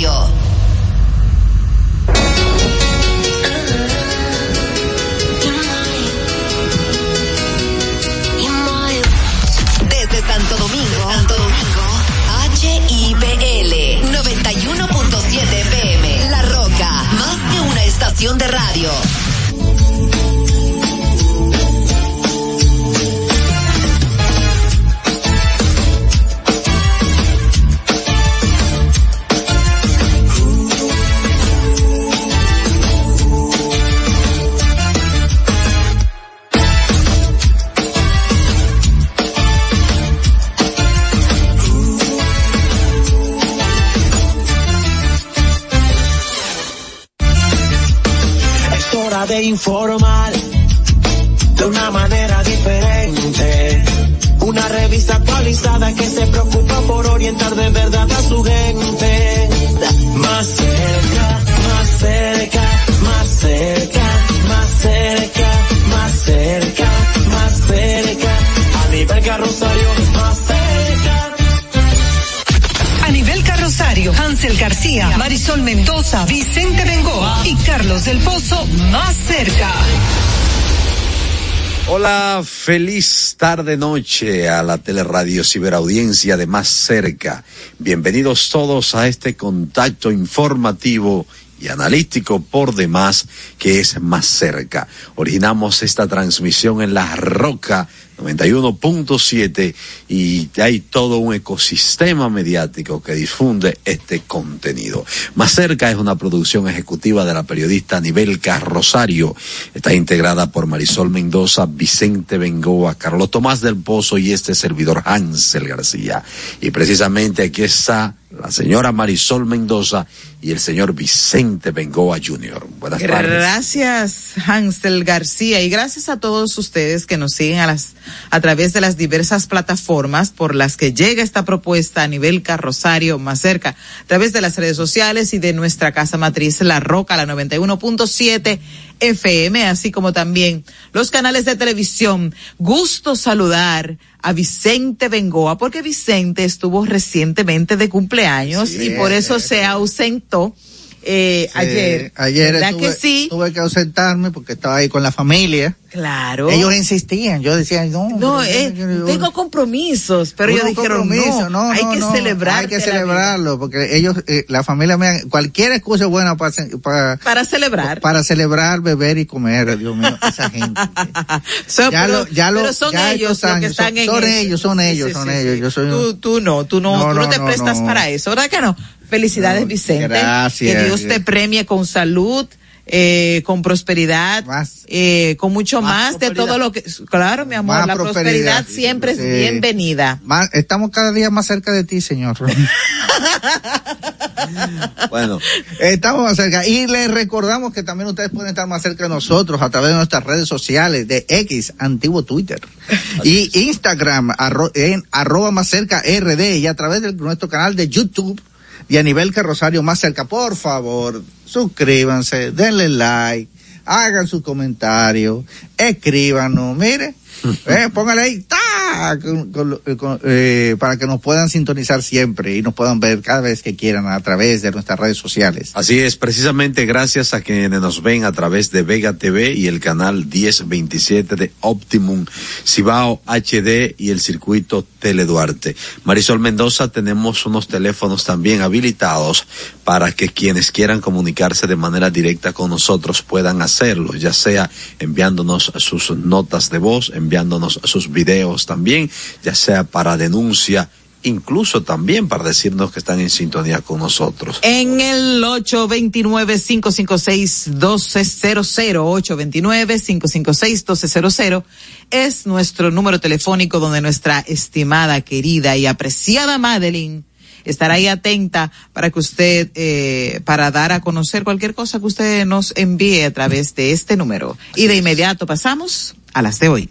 Radio. Feliz tarde noche a la teleradio ciberaudiencia de más cerca. Bienvenidos todos a este contacto informativo y analítico por demás que es más cerca. Originamos esta transmisión en La Roca 91.7 y hay todo un ecosistema mediático que difunde este contenido. Más cerca es una producción ejecutiva de la periodista Nivel Carrosario. Está integrada por Marisol Mendoza, Vicente Bengoa, Carlos Tomás del Pozo y este servidor Hansel García. Y precisamente aquí está la señora Marisol Mendoza y el señor Vicente Bengoa Jr. Buenas tardes. Gracias, Hansel García, y gracias a todos ustedes que nos siguen a las a través de las diversas plataformas por las que llega esta propuesta a nivel carrosario más cerca, a través de las redes sociales y de nuestra casa matriz La Roca, la 91.7 FM, así como también los canales de televisión. Gusto saludar a Vicente Bengoa, porque Vicente estuvo recientemente de cumpleaños Sí, y por eso eh, se ausentó eh, Sí, ayer. Ayer ¿Verdad tuve, que sí? tuve que ausentarme porque estaba ahí con la familia. Claro. Ellos insistían, yo decía, no, No, eh, yo- yo- tengo compromisos, pero ellos dijeron compromisos, no, hay no, que no, celebrar. Hay que celebrarlo, porque ellos, eh, la familia mía, cualquier excusa es buena para, para, Para celebrar. para celebrar, beber y comer, Dios mío, esa gente. So, Ya pero, lo- ya lo- pero son ya ellos los que están son- en son ellos, son ellos, son ellos, yo soy un- tú, tú no, tú no, No, tú no, no, te no, prestas no. para eso, ¿verdad que no? Felicidades, Vicente. gracias. Que Dios te premie con salud. Eh, con prosperidad, Más- eh, con mucho más más, de todo lo que, claro, mi amor, Más la prosperidad, prosperidad, siempre sí. es bienvenida. Más- estamos cada día más cerca de ti, señor. Bueno, Estamos más cerca. Y les recordamos que también ustedes pueden estar más cerca de nosotros a través de nuestras redes sociales de X, antiguo Twitter, y Instagram, arro- en arroba más cerca RD, y a través de nuestro canal de YouTube y a nivel Rosario más cerca. Por favor, suscríbanse, denle like, hagan su comentario, escríbanos, mire. Eh, póngale ahí, lo- eh, eh, para que nos puedan sintonizar siempre y nos puedan ver cada vez que quieran a través de nuestras redes sociales. Así es, precisamente gracias a quienes nos ven a través de Vega TV y el canal 1027 de Optimum, Cibao HD y el circuito Teleduarte. Marisol Mendoza, tenemos unos teléfonos también habilitados para que quienes quieran comunicarse de manera directa con nosotros puedan hacerlo, ya sea enviándonos sus notas de voz, enviándonos sus videos también, ya sea para denuncia, incluso también para decirnos que están en sintonía con nosotros. En el 829-556-1200, 829-556-1200 es nuestro número telefónico donde nuestra estimada, querida y apreciada Madeline estará ahí atenta para que usted, eh, para dar a conocer cualquier cosa que usted nos envíe a través de este número. Y de inmediato pasamos a las de hoy.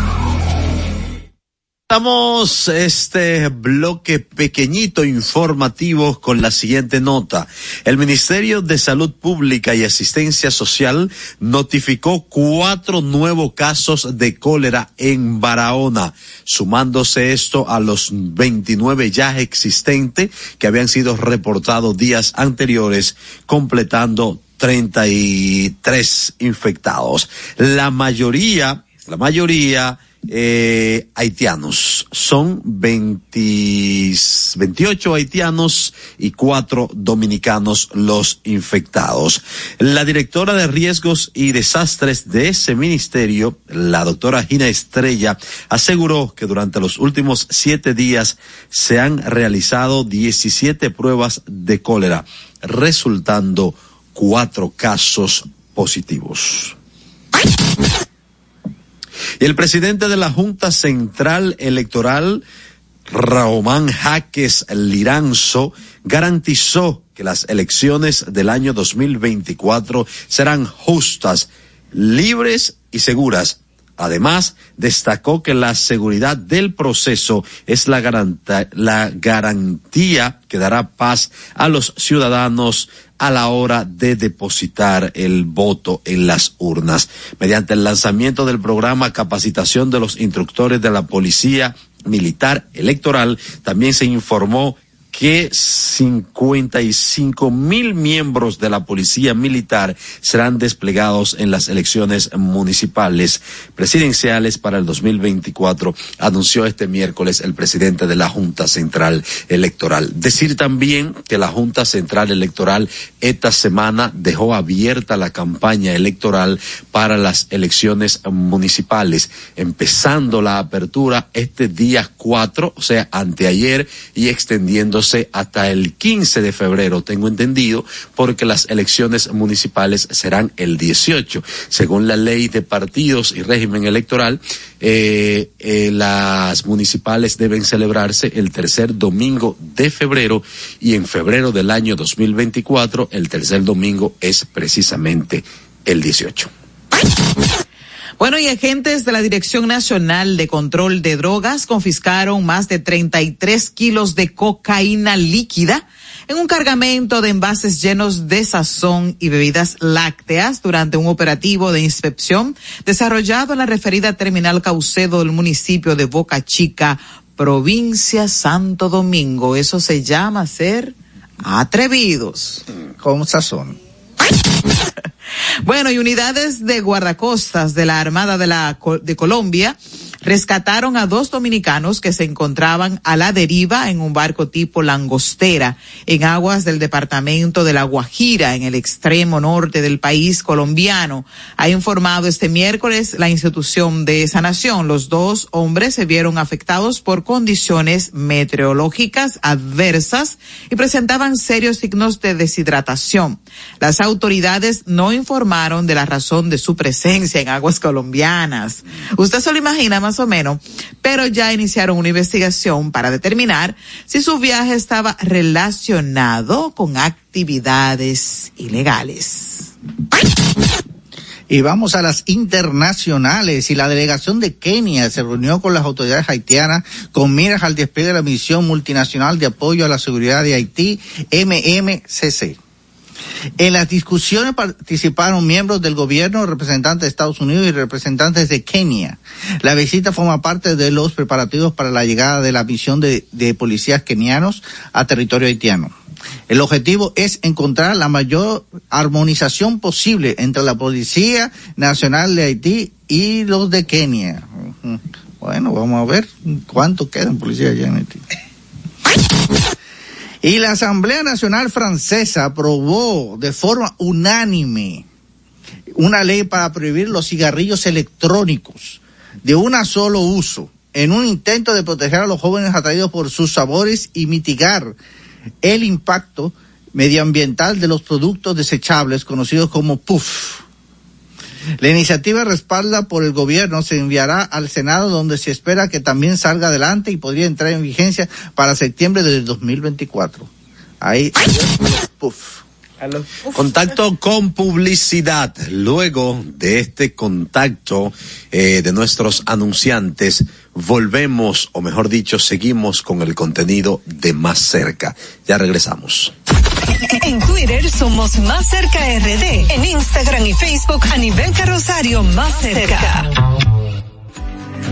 Estamos este bloque pequeñito informativo con la siguiente nota. El Ministerio de Salud Pública y Asistencia Social notificó cuatro nuevos casos de cólera en Barahona, sumándose esto a los 29 ya existentes que habían sido reportados días anteriores, completando 33 infectados. La mayoría, la mayoría eh, haitianos. Son 20, 28 haitianos y cuatro dominicanos los infectados. La directora de riesgos y desastres de ese ministerio, la doctora Gina Estrella, aseguró que durante los últimos siete días se han realizado 17 pruebas de cólera, resultando cuatro casos positivos. Y el presidente de la Junta Central Electoral, Raomán Jaques Liranzo, garantizó que las elecciones del año 2024 serán justas, libres y seguras. Además, destacó que la seguridad del proceso es la, la garantía que dará paz a los ciudadanos a la hora de depositar el voto en las urnas. Mediante el lanzamiento del programa Capacitación de los Instructores de la Policía Militar Electoral, también se informó que 55 mil miembros de la Policía Militar serán desplegados en las elecciones municipales presidenciales para el 2024, anunció este miércoles el presidente de la Junta Central Electoral. Decir también que la Junta Central Electoral esta semana dejó abierta la campaña electoral para las elecciones municipales, empezando la apertura este día 4, o sea, anteayer, y extendiendo hasta el 15 de febrero, tengo entendido, porque las elecciones municipales serán el 18. Según la ley de partidos y régimen electoral, eh, eh, las municipales deben celebrarse el tercer domingo de febrero y en febrero del año 2024 el tercer domingo es precisamente el 18. Bueno, y agentes de la Dirección Nacional de Control de Drogas confiscaron más de 33 kilos de cocaína líquida en un cargamento de envases llenos de sazón y bebidas lácteas durante un operativo de inspección desarrollado en la referida terminal Caucedo del municipio de Boca Chica, provincia Santo Domingo. Eso se llama ser atrevidos. Con sazón. Bueno, y unidades de guardacostas de la Armada de, la, de Colombia rescataron a dos dominicanos que se encontraban a la deriva en un barco tipo langostera en aguas del departamento de La Guajira, en el extremo norte del país colombiano. Ha informado este miércoles la institución de esa nación. Los dos hombres se vieron afectados por condiciones meteorológicas adversas y presentaban serios signos de deshidratación. Las autoridades no informaron de la razón de su presencia en aguas colombianas. Usted se lo imagina más o menos, pero ya iniciaron una investigación para determinar si su viaje estaba relacionado con actividades ilegales. Y vamos a las internacionales y la delegación de Kenia se reunió con las autoridades haitianas con miras al despliegue de la misión multinacional de apoyo a la seguridad de Haití, MMCC. En las discusiones participaron miembros del gobierno, representantes de Estados Unidos y representantes de Kenia. La visita forma parte de los preparativos para la llegada de la misión de, policías kenianos a territorio haitiano. El objetivo es encontrar la mayor armonización posible entre la Policía Nacional de Haití y los de Kenia. Bueno, vamos a ver cuánto quedan policías allá en Haití. Y la Asamblea Nacional Francesa aprobó de forma unánime una ley para prohibir los cigarrillos electrónicos de un solo uso en un intento de proteger a los jóvenes atraídos por sus sabores y mitigar el impacto medioambiental de los productos desechables conocidos como PUF. La iniciativa respalda por el gobierno se enviará al Senado donde se espera que también salga adelante y podría entrar en vigencia para septiembre de 2024. Ahí, puff. Contacto con publicidad. Luego de este contacto eh, de nuestros anunciantes, volvemos, o mejor dicho, seguimos con el contenido de más cerca. Ya regresamos. En Twitter somos Más Cerca RD. En Instagram y Facebook a nivel carrosario Más Cerca.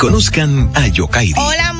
Conozcan a Yokairi. Hola.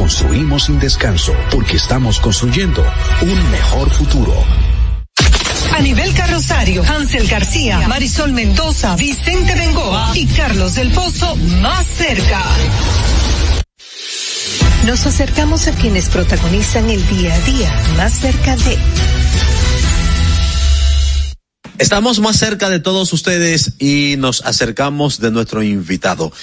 construimos sin descanso porque estamos construyendo un mejor futuro. A nivel carrosario, Hansel García, Marisol Mendoza, Vicente Bengoa y Carlos del Pozo más cerca. Nos acercamos a quienes protagonizan el día a día más cerca de... Estamos más cerca de todos ustedes y nos acercamos de nuestro invitado.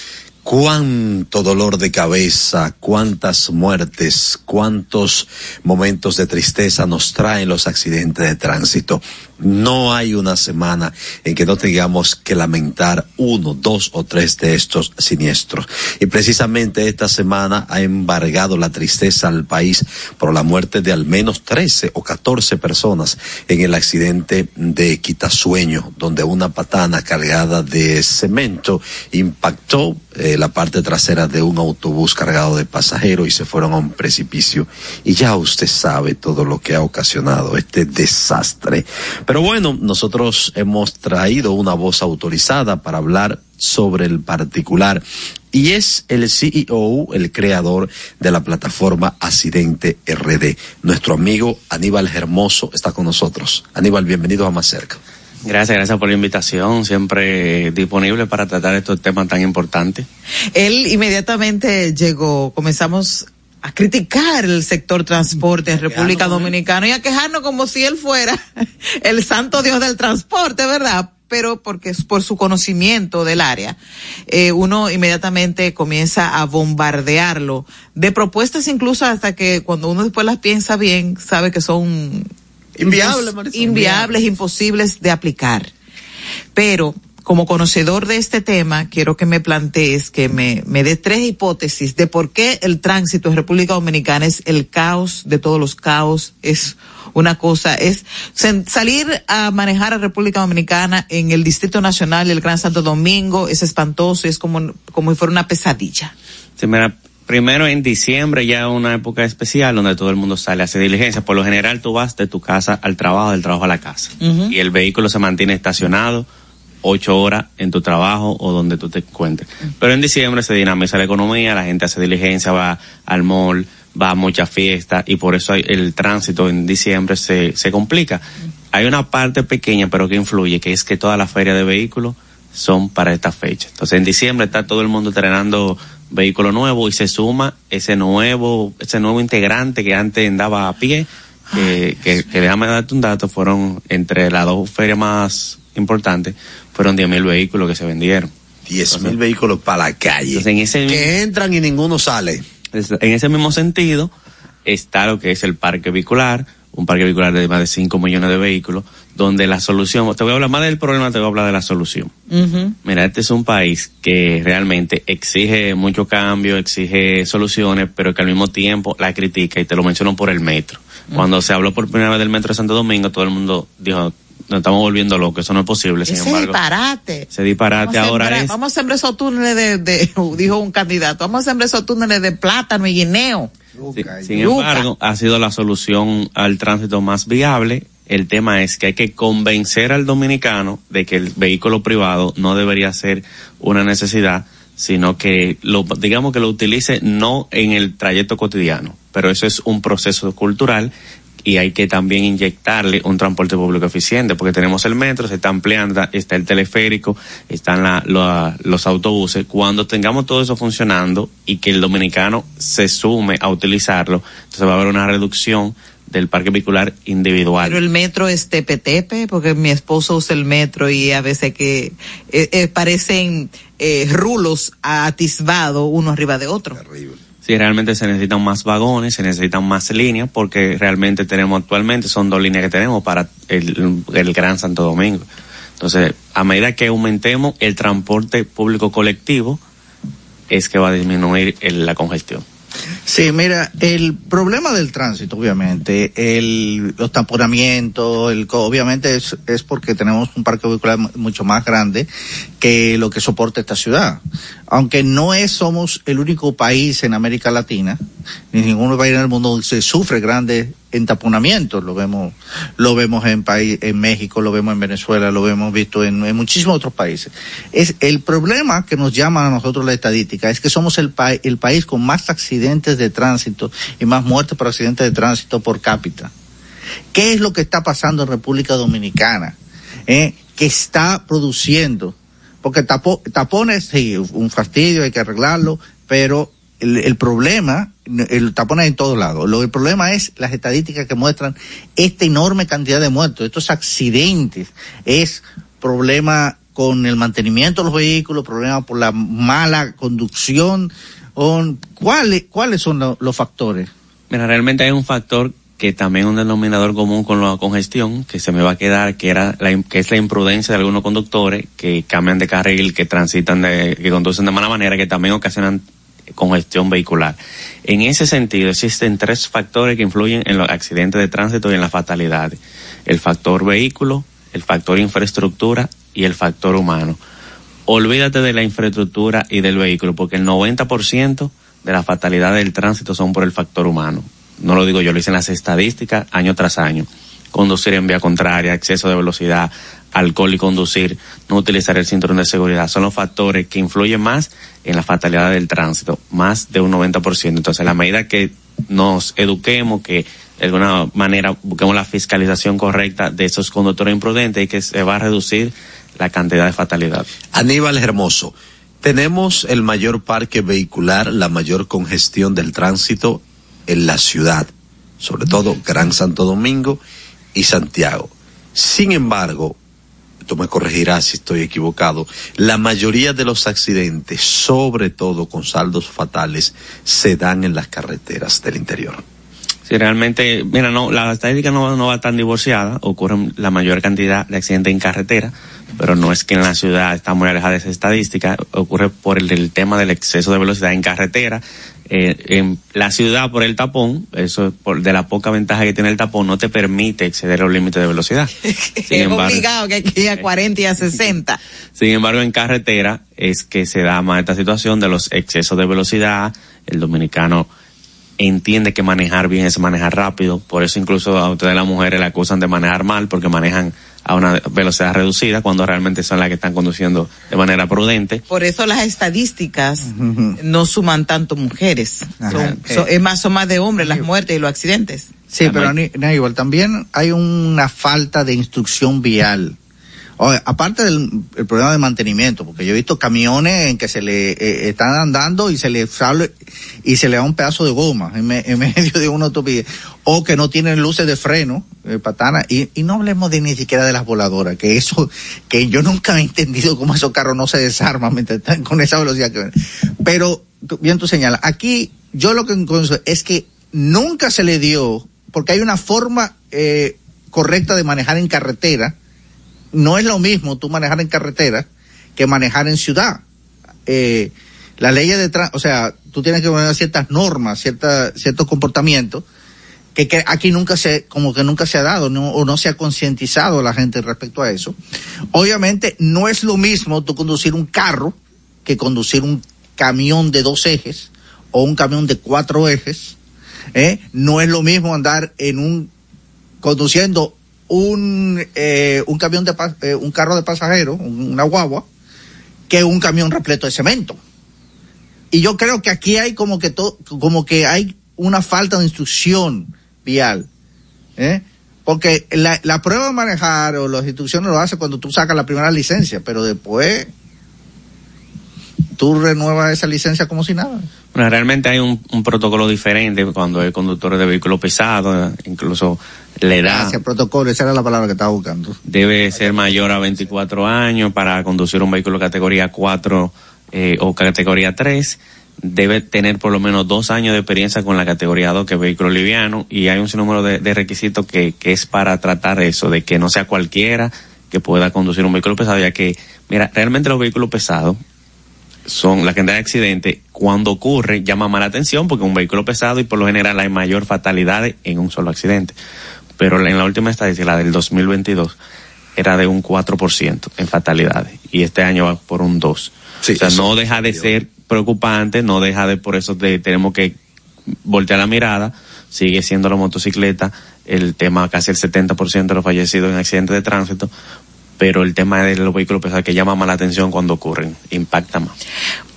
Cuánto dolor de cabeza, cuántas muertes, cuántos momentos de tristeza nos traen los accidentes de tránsito. No hay una semana en que no tengamos que lamentar uno, dos o tres de estos siniestros. Y precisamente esta semana ha embargado la tristeza al país por la muerte de al menos 13 o 14 personas en el accidente de Quitasueño, donde una patana cargada de cemento impactó eh, la parte trasera de un autobús cargado de pasajeros y se fueron a un precipicio. Y ya usted sabe todo lo que ha ocasionado este desastre. Pero bueno, nosotros hemos traído una voz autorizada para hablar sobre el particular y es el CEO, el creador de la plataforma Accidente RD. Nuestro amigo Aníbal Hermoso está con nosotros. Aníbal, bienvenido a Más Cerca. Gracias, gracias por la invitación, siempre disponible para tratar estos temas tan importantes. Él inmediatamente llegó, comenzamos a criticar el sector transporte en República Dominicana y a quejarnos como si él fuera el santo dios del transporte, ¿verdad? pero porque es por su conocimiento del área, eh, uno inmediatamente comienza a bombardearlo de propuestas incluso hasta que cuando uno después las piensa bien, sabe que son inviables, inviables, imposibles de aplicar. Pero como conocedor de este tema, quiero que me plantees, que me, me des tres hipótesis de por qué el tránsito en República Dominicana es el caos de todos los caos, es una cosa, es salir a manejar a República Dominicana en el Distrito Nacional y el Gran Santo Domingo, es espantoso, es como, como si fuera una pesadilla. Sí, mira, Primero en diciembre ya es una época especial donde todo el mundo sale a hacer diligencia. Por lo general tú vas de tu casa al trabajo, del trabajo a la casa. Y el vehículo se mantiene estacionado ocho horas en tu trabajo o donde tú te encuentres. Pero en diciembre se dinamiza la economía, la gente hace diligencia, va al mall, va a muchas fiestas y por eso el tránsito en diciembre se, se complica. Hay una parte pequeña pero que influye, que es que todas las ferias de vehículos son para esta fecha. Entonces en diciembre está todo el mundo estrenando vehículo nuevo y se suma ese nuevo, ese nuevo integrante que antes andaba a pie, que déjame darte un dato, fueron entre las dos ferias más importantes, fueron 10.000 vehículos que se vendieron. 10.000 vehículos para la calle. Entonces, en ese que entran y ninguno sale. En ese mismo sentido, está lo que es el parque vehicular, un parque vehicular de más de 5 millones de vehículos, donde la solución, te voy a hablar más del problema, te voy a hablar de la solución. Mira, este es un país que realmente exige mucho cambio, exige soluciones, pero que al mismo tiempo la critica y te lo menciono por el metro. Cuando se habló por primera vez del metro de Santo Domingo, todo el mundo dijo, nos estamos volviendo locos, eso no es posible. Sin Ese embargo, disparate. ese disparate Vamos ahora sembrar- es... Vamos a sembrar esos túneles de, de- dijo un candidato, vamos a sembrar esos túneles de plátano y guineo. Sin Yuca. embargo, ha sido la solución al tránsito más viable. El tema es que hay que convencer al dominicano de que el vehículo privado no debería ser una necesidad, sino que lo, digamos que lo utilice no en el trayecto cotidiano, pero eso es un proceso cultural y hay que también inyectarle un transporte público eficiente, porque tenemos el metro, se está ampliando, está el teleférico, están la- la- los autobuses. Cuando tengamos todo eso funcionando y que el dominicano se sume a utilizarlo, entonces va a haber una reducción del parque vehicular individual. Pero el metro es tepe-tepe, porque mi esposo usa el metro y a veces que eh, eh, parecen eh, rulos atisbados uno arriba de otro. Sí, realmente se necesitan más vagones, se necesitan más líneas, porque realmente tenemos actualmente, son dos líneas que tenemos para el, el Gran Santo Domingo. Entonces, a medida que aumentemos el transporte público colectivo, es que va a disminuir el- la congestión. Sí, mira, el problema del tránsito, obviamente, el, los el, obviamente es, es porque tenemos un parque vehicular mu- mucho más grande que lo que soporta esta ciudad. Aunque no es, somos el único país en América Latina, ni ningún país en el mundo se sufre grandes entaponamientos. Lo vemos, lo vemos en país, en México, lo vemos en Venezuela, lo hemos visto en, en muchísimos otros países. Es el problema que nos llama a nosotros la estadística es que somos el, pa- el país con más accidentes de tránsito y más muertes por accidentes de tránsito por cápita. ¿Qué es lo que está pasando en República Dominicana? ¿Eh? Que está produciendo, porque tapo- tapones, sí, un fastidio, hay que arreglarlo, pero el, el problema, el tapón es en todos lados. Lo, el problema es las estadísticas que muestran esta enorme cantidad de muertos, estos accidentes. Es problema con el mantenimiento de los vehículos, problema por la mala conducción. ¿Cuáles, cuáles son lo- los factores? Mira, realmente hay un factor que también un denominador común con la congestión, que se me va a quedar, que era la, que es la imprudencia de algunos conductores que cambian de carril, que transitan de, que conducen de mala manera, que también ocasionan congestión vehicular. En ese sentido, existen tres factores que influyen en los accidentes de tránsito y en las fatalidades. El factor vehículo, el factor infraestructura y el factor humano. Olvídate de la infraestructura y del vehículo, porque el 90% de las fatalidades del tránsito son por el factor humano. No lo digo yo, lo dicen las estadísticas año tras año. Conducir en vía contraria, exceso de velocidad, alcohol y conducir, no utilizar el cinturón de seguridad, son los factores que influyen más en la fatalidad del tránsito, más de un 90%. Entonces, a la medida que nos eduquemos, que de alguna manera busquemos la fiscalización correcta de esos conductores imprudentes y que se va a reducir la cantidad de fatalidad. Aníbal Hermoso, tenemos el mayor parque vehicular, la mayor congestión del tránsito en la ciudad, sobre todo Gran Santo Domingo y Santiago. Sin embargo, tú me corregirás si estoy equivocado, la mayoría de los accidentes, sobre todo con saldos fatales, se dan en las carreteras del interior. Si realmente, mira, no, la estadística no, no va tan divorciada, ocurren la mayor cantidad de accidentes en carretera, pero no es que en la ciudad está muy alejada de esa estadística, ocurre por el tema del exceso de velocidad en carretera. Eh, en la ciudad por el tapón, eso por, de la poca ventaja que tiene el tapón, no te permite exceder los límites de velocidad. Sin es embargo, obligado que ir a 40 y a 60. sin embargo, en carretera, es que se da más esta situación de los excesos de velocidad. El dominicano entiende que manejar bien es manejar rápido, por eso incluso a ustedes las mujeres le acusan de manejar mal porque manejan a una velocidad reducida cuando realmente son las que están conduciendo de manera prudente. Por eso las estadísticas no suman tanto mujeres, Ajá. son, Eh. son- es más, son más de hombres las muertes y los accidentes. Sí, pero no, igual también hay una falta de instrucción vial. Aparte del el problema de mantenimiento, porque yo he visto camiones en que se le eh, están andando y se le sale y se le da un pedazo de goma en, me- en medio de una autopista, o que no tienen luces de freno, eh, patana, y, y no hablemos de ni siquiera de las voladoras, que eso, que yo nunca he entendido cómo esos carros no se desarman mientras están con esa velocidad que Pero, bien tú señalas, aquí yo lo que encuentro es que nunca se le dio, porque hay una forma eh, correcta de manejar en carretera, no es lo mismo tú manejar en carretera que manejar en ciudad. Eh, las leyes de tránsito, o sea, tú tienes que poner ciertas normas, cierta, ciertos comportamientos que, que aquí nunca se, como que nunca se ha dado, no, o no se ha concientizado la gente respecto a eso. Obviamente no es lo mismo tú conducir un carro que conducir un camión de dos ejes o un camión de cuatro ejes. ¿eh? No es lo mismo andar en un conduciendo un eh, un camión de eh, un carro de pasajeros, un- una guagua, que un camión repleto de cemento. Y yo creo que aquí hay como que to- como que hay una falta de instrucción vial, ¿eh? Porque la, la prueba de manejar o las instrucciones lo hace cuando tú sacas la primera licencia, pero después tú renuevas esa licencia como si nada. Bueno, realmente hay un, un protocolo diferente cuando hay conductores de vehículos pesados, incluso la edad Gracias, protocolo, esa era la palabra que estaba buscando. debe ser mayor a 24 años para conducir un vehículo categoría 4 eh, o categoría 3. Debe tener por lo menos dos años de experiencia con la categoría 2, que es vehículo liviano, y hay un sinnúmero de, de requisitos que, que es para tratar eso, de que no sea cualquiera que pueda conducir un vehículo pesado, ya que, mira, realmente los vehículos pesados son la cantidad de accidentes cuando ocurre llama más la atención porque es un vehículo pesado y por lo general hay mayor fatalidades en un solo accidente. Pero en la última estadística, la del 2022, era de un 4% en fatalidades y este año va por un 2%. o sea, no deja de ser preocupante, no deja de, por eso de- tenemos que voltear la mirada, sigue siendo la motocicleta el tema casi el 70% de los fallecidos en accidentes de tránsito, pero el tema de los vehículos pesados que llama más la atención cuando ocurren, impacta más.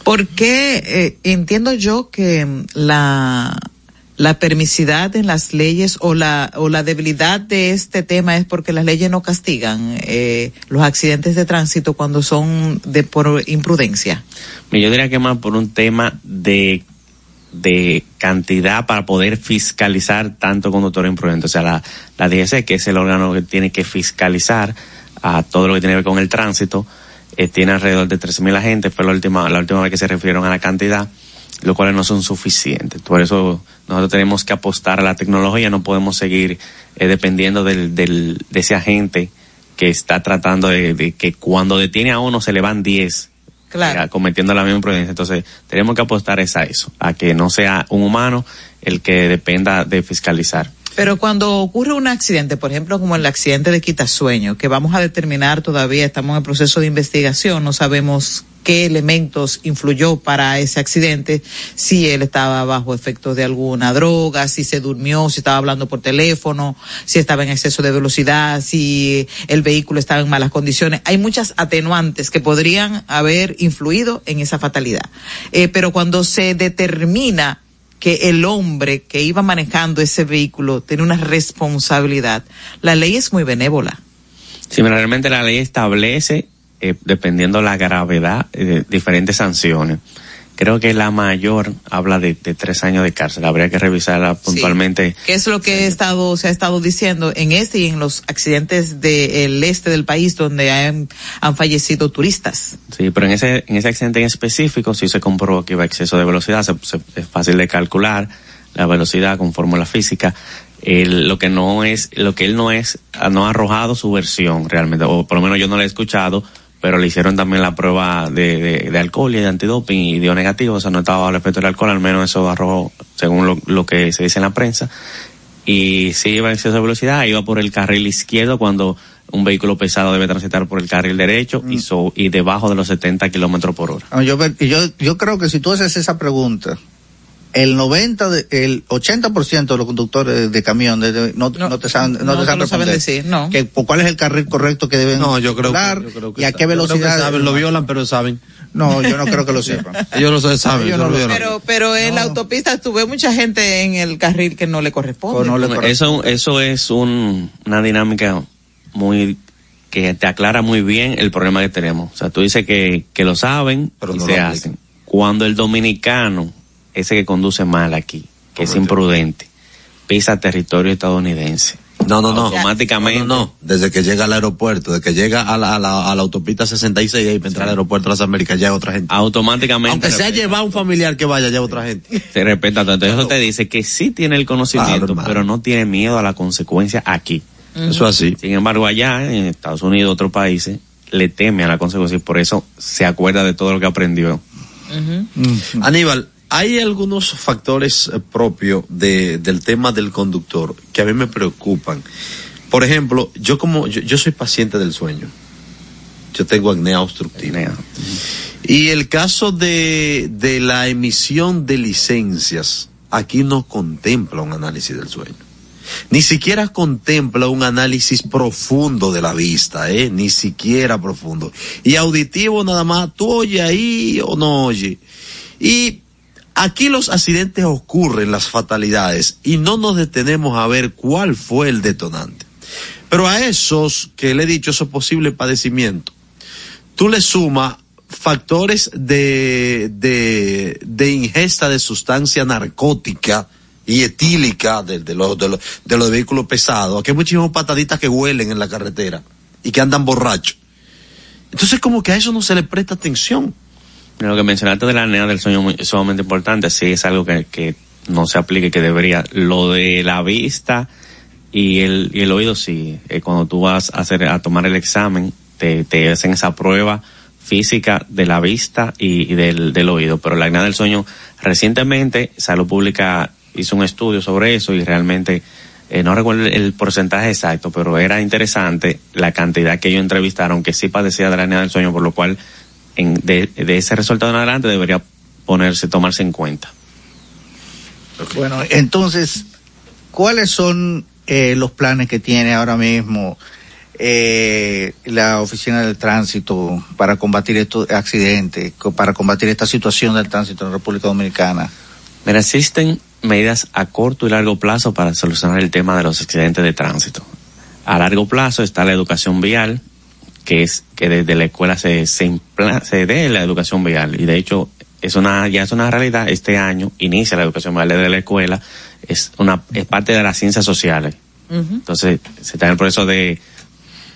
Porque eh, entiendo yo que mm, la la permisidad en las leyes o la o la debilidad de este tema es porque las leyes no castigan eh, los accidentes de tránsito cuando son de por imprudencia. Yo diría que más por un tema de, de cantidad para poder fiscalizar tanto conductores imprudentes. O sea, la, la DGC, que es el órgano que tiene que fiscalizar a todo lo que tiene que ver con el tránsito, eh, tiene alrededor de 13.000 agentes, fue la última, la última vez que se refirieron a la cantidad, lo cuales no son suficientes. Por eso nosotros tenemos que apostar a la tecnología, no podemos seguir eh, dependiendo del, del, de ese agente que está tratando de, de que cuando detiene a uno se le van 10 Claro. eh, cometiendo la misma imprudencia. Entonces, tenemos que apostar es a eso, a que no sea un humano el que dependa de fiscalizar. Pero cuando ocurre un accidente, por ejemplo, como el accidente de Quitasueño, que vamos a determinar todavía, estamos en el proceso de investigación, no sabemos qué elementos influyó para ese accidente, si él estaba bajo efectos de alguna droga, si se durmió, si estaba hablando por teléfono, si estaba en exceso de velocidad, si el vehículo estaba en malas condiciones. Hay muchas atenuantes que podrían haber influido en esa fatalidad. Eh, pero cuando se determina que el hombre que iba manejando ese vehículo tiene una responsabilidad. La ley es muy benévola. Si realmente la ley establece, eh, dependiendo la gravedad, eh, diferentes sanciones. Creo que la mayor habla de, de tres años de cárcel. Habría que revisarla puntualmente. Que es lo que he estado, se ha estado diciendo en este y en los accidentes del este del país donde han, han fallecido turistas. Sí, pero en ese, en ese accidente en específico sí se comprobó que iba a exceso de velocidad, se- se- es fácil de calcular la velocidad con fórmula física. Él, lo que no es, lo que él no es, no ha arrojado su versión realmente, o por lo menos yo no la he escuchado, pero le hicieron también la prueba de, de, de alcohol y de antidoping y dio negativo, o sea, no estaba bajo el efecto del alcohol, al menos eso arrojó, según lo, lo que se dice en la prensa. Y sí iba a exceso de velocidad, iba por el carril izquierdo cuando un vehículo pesado debe transitar por el carril derecho y, so- y debajo de los 70 kilómetros por hora. Ah, Yo, yo, yo creo que si tú haces esa pregunta, el 90, de, el 80% de los conductores de camión de- de- no, no, te saben, no, no te saben lo saben decir, no. Que, por ¿Cuál es el carril correcto que deben No, yo creo que, yo creo que y a qué yo creo que velocidad? saben, lo violan, pero saben. No, yo no creo que lo sepan. Ellos lo saben, Ellos no lo lo-. Pero, pero en la autopista tuve mucha gente en el carril que no le corresponde. eso, eso es un- una dinámica muy que te aclara muy bien el problema que tenemos. O sea, tú dices que, que lo saben y no se lo hacen. Cuando el dominicano, ese que conduce mal aquí, que es imprudente, pisa territorio estadounidense. No, no, no. Automáticamente. No, no, no. Desde que llega al aeropuerto, desde que llega a la, a la, a la autopista 66 y para entrar al aeropuerto de las Américas, ya hay otra gente. Automáticamente. Aunque sea llevar un familiar que vaya, ya hay otra gente. Se respeta todo. Entonces eso te dice que sí tiene el conocimiento, Claro, pero no tiene miedo a la consecuencia aquí. Eso así. Sin embargo, allá en Estados Unidos, otros países, le teme a la consecuencia y por eso se acuerda de todo lo que aprendió. Aníbal, hay algunos factores eh, propios de, del tema del conductor que a mí me preocupan. Por ejemplo, yo como yo, yo soy paciente del sueño. Yo tengo apnea obstructiva. Y el caso de, de la emisión de licencias, aquí no contempla un análisis del sueño. Ni siquiera contempla un análisis profundo de la vista, ¿eh? Ni siquiera profundo. Y auditivo nada más, tú oye ahí o no oye. Y aquí los accidentes ocurren, las fatalidades, y no nos detenemos a ver cuál fue el detonante. Pero a esos que le he dicho, esos posibles padecimientos, tú le sumas factores de, de, ingesta de sustancia narcótica y etílica de, los, de, los, de los vehículos pesados. Aquí hay muchísimos pataditas que huelen en la carretera y que andan borrachos. Entonces como que a eso no se le presta atención. Lo que mencionaste de la apnea del sueño es sumamente importante, sí es algo que, que no se aplique, que debería. Lo de la vista y el, y el oído, sí. Eh, cuando tú vas a hacer, a tomar el examen, te, te hacen esa prueba física de la vista y, del, del oído. Pero la apnea del sueño, recientemente, Salud Pública hizo un estudio sobre eso y realmente, eh, no recuerdo el, el porcentaje exacto, pero era interesante la cantidad que ellos entrevistaron que sí padecía de la apnea del sueño, por lo cual en, de, de ese resultado en adelante debería ponerse, tomarse en cuenta. Bueno, entonces, ¿cuáles son eh, los planes que tiene ahora mismo eh, la Oficina del Tránsito para combatir estos accidentes, para combatir esta situación del tránsito en la República Dominicana? Mira, existen medidas a corto y largo plazo para solucionar el tema de los accidentes de tránsito. A largo plazo está la educación vial, que es que desde la escuela se, se, impla- se dé la educación vial. Y de hecho, es una, ya es una realidad. Este año inicia la educación vial desde la escuela. Es una, es parte de las ciencias sociales. Entonces, se está en el proceso de,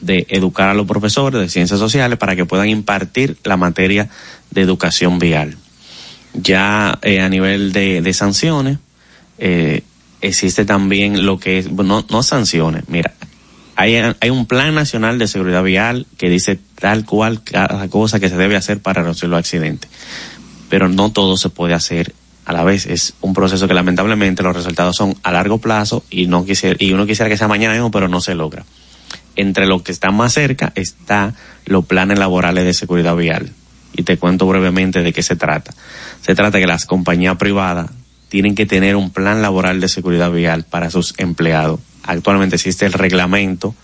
de educar a los profesores de ciencias sociales para que puedan impartir la materia de educación vial. Ya eh, a nivel de, de sanciones, eh, existe también lo que es, no, no sanciones, mira, hay, un plan nacional de seguridad vial que dice tal cual cada cosa que se debe hacer para reducir los accidentes, pero no todo se puede hacer a la vez. Es un proceso que lamentablemente los resultados son a largo plazo y no quisiera, y uno quisiera que sea mañana mismo, pero no se logra. Entre lo que está más cerca está los planes laborales de seguridad vial. Y te cuento brevemente de qué se trata. Se trata que las compañías privadas tienen que tener un plan laboral de seguridad vial para sus empleados. Actualmente existe el reglamento,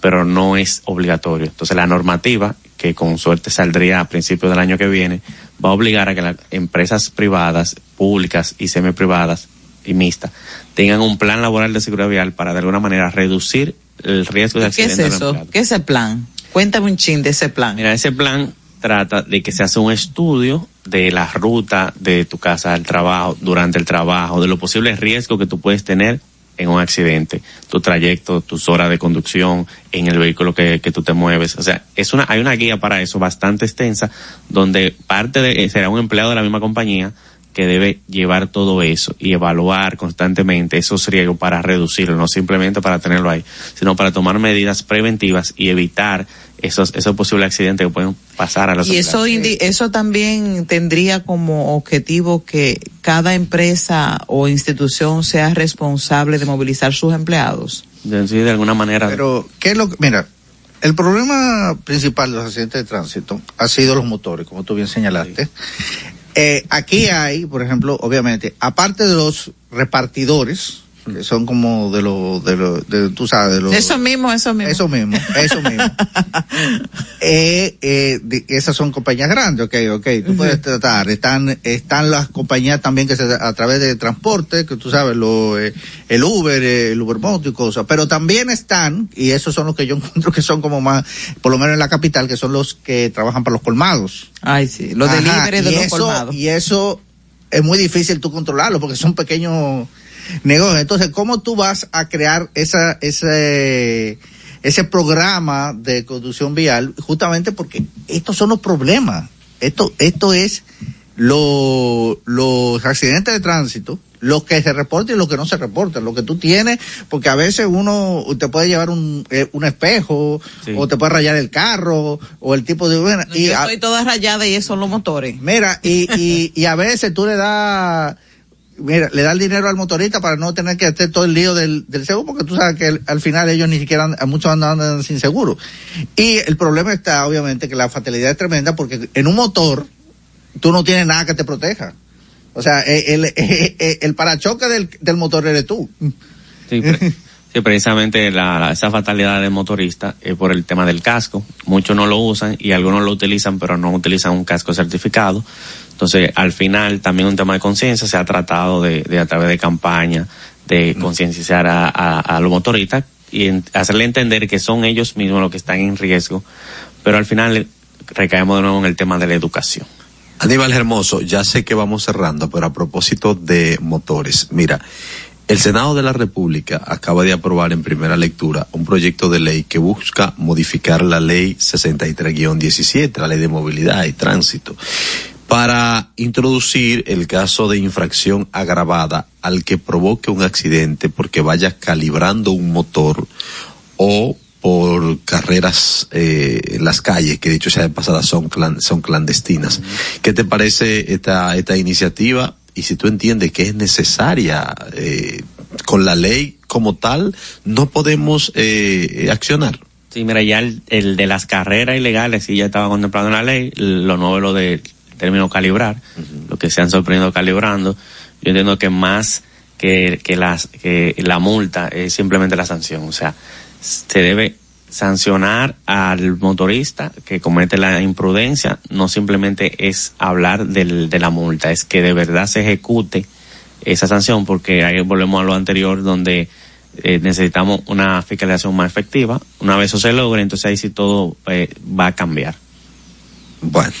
pero no es obligatorio. Entonces la normativa, que con suerte saldría a principios del año que viene, va a obligar a que las empresas privadas, públicas y semiprivadas y mixtas tengan un plan laboral de seguridad vial para de alguna manera reducir el riesgo de ¿Qué es eso? ¿Qué es el plan? Cuéntame un chin de ese plan. Mira, ese plan trata de que se hace un estudio de la ruta de tu casa al trabajo, durante el trabajo, de los posibles riesgos que tú puedes tener en un accidente, tu trayecto, tus horas de conducción, en el vehículo que, que tú te mueves. O sea, es una, hay una guía para eso bastante extensa, donde parte de, será un empleado de la misma compañía que debe llevar todo eso y evaluar constantemente esos riesgos para reducirlo, no simplemente para tenerlo ahí, sino para tomar medidas preventivas y evitar esos, esos posibles accidentes que pueden pasar a los Y eso, indi- eso también tendría como objetivo que cada empresa o institución sea responsable de movilizar sus empleados. Sí, de alguna manera. Pero, ¿qué es lo que, mira, el problema principal de los accidentes de tránsito ha sido los motores, como tú bien señalaste. Eh, aquí hay, por ejemplo, obviamente, aparte de los repartidores, que son como de los, de los, de, tú sabes, de los... Eso mismo, eso mismo. Eso mismo, eso mismo. eh, eh, de- esas son compañías grandes, ok, ok, tú puedes tratar. Están, están las compañías también que se, a través de transporte, que tú sabes, lo, eh, el Uber, eh, el Uber Moto y cosas, pero también están, y esos son los que yo encuentro que son como más, por lo menos en la capital, que son los que trabajan para los colmados. Ay, sí, los Ajá, de los eso- colmados. Y eso es muy difícil tú controlarlo porque son pequeños negocios. Entonces, ¿cómo tú vas a crear esa, ese, ese programa de conducción vial? Justamente porque estos son los problemas. Esto, esto es lo, los accidentes de tránsito, lo que se reporta y lo que no se reporta, lo que tú tienes, porque a veces uno te puede llevar un, eh, un espejo, Sí. o te puede rayar el carro, o el tipo de... y Yo a- estoy toda rayada y esos son los motores. Mira, y, y, y a veces tú le das, mira, le das el dinero al motorista para no tener que hacer todo el lío del, del seguro, porque tú sabes que al final ellos ni siquiera, andan- muchos andan, sin seguro. Y el problema está, obviamente, que la fatalidad es tremenda porque en un motor, tú no tienes nada que te proteja. O sea, el, el, el, el parachoque del, del motor eres tú. Sí, pre- sí, precisamente la, esa fatalidad de motorista es por el tema del casco. Muchos no lo usan y algunos lo utilizan, pero no utilizan un casco certificado. Entonces, al final, también un tema de conciencia se ha tratado de, de a través de campaña, de concienciar a, a, a los motoristas y en- hacerle entender que son ellos mismos los que están en riesgo. Pero al final recaemos de nuevo en el tema de la educación. Aníbal Hermoso, ya sé que vamos cerrando, pero a propósito de motores, mira, el Senado de la República acaba de aprobar en primera lectura un proyecto de ley que busca modificar la ley 63-17, la ley de movilidad y tránsito, para introducir el caso de infracción agravada al que provoque un accidente porque vaya calibrando un motor o por carreras eh, en las calles, que dicho sea de pasada son, clan- son clandestinas. ¿Qué te parece esta, esta iniciativa? Y si tú entiendes que es necesaria eh, con la ley como tal, no podemos eh, accionar. Sí, mira, ya el, el de las carreras ilegales sí ya estaba contemplado en la ley, lo nuevo lo de término calibrar, lo que se han sorprendido calibrando. Yo entiendo que más que, que, las, que la multa es simplemente la sanción, o sea, se debe sancionar al motorista que comete la imprudencia, no simplemente es hablar del, de la multa, es que de verdad se ejecute esa sanción, porque ahí volvemos a lo anterior donde eh, necesitamos una fiscalización más efectiva. Una vez eso se logre, entonces ahí sí todo eh, va a cambiar. Bueno.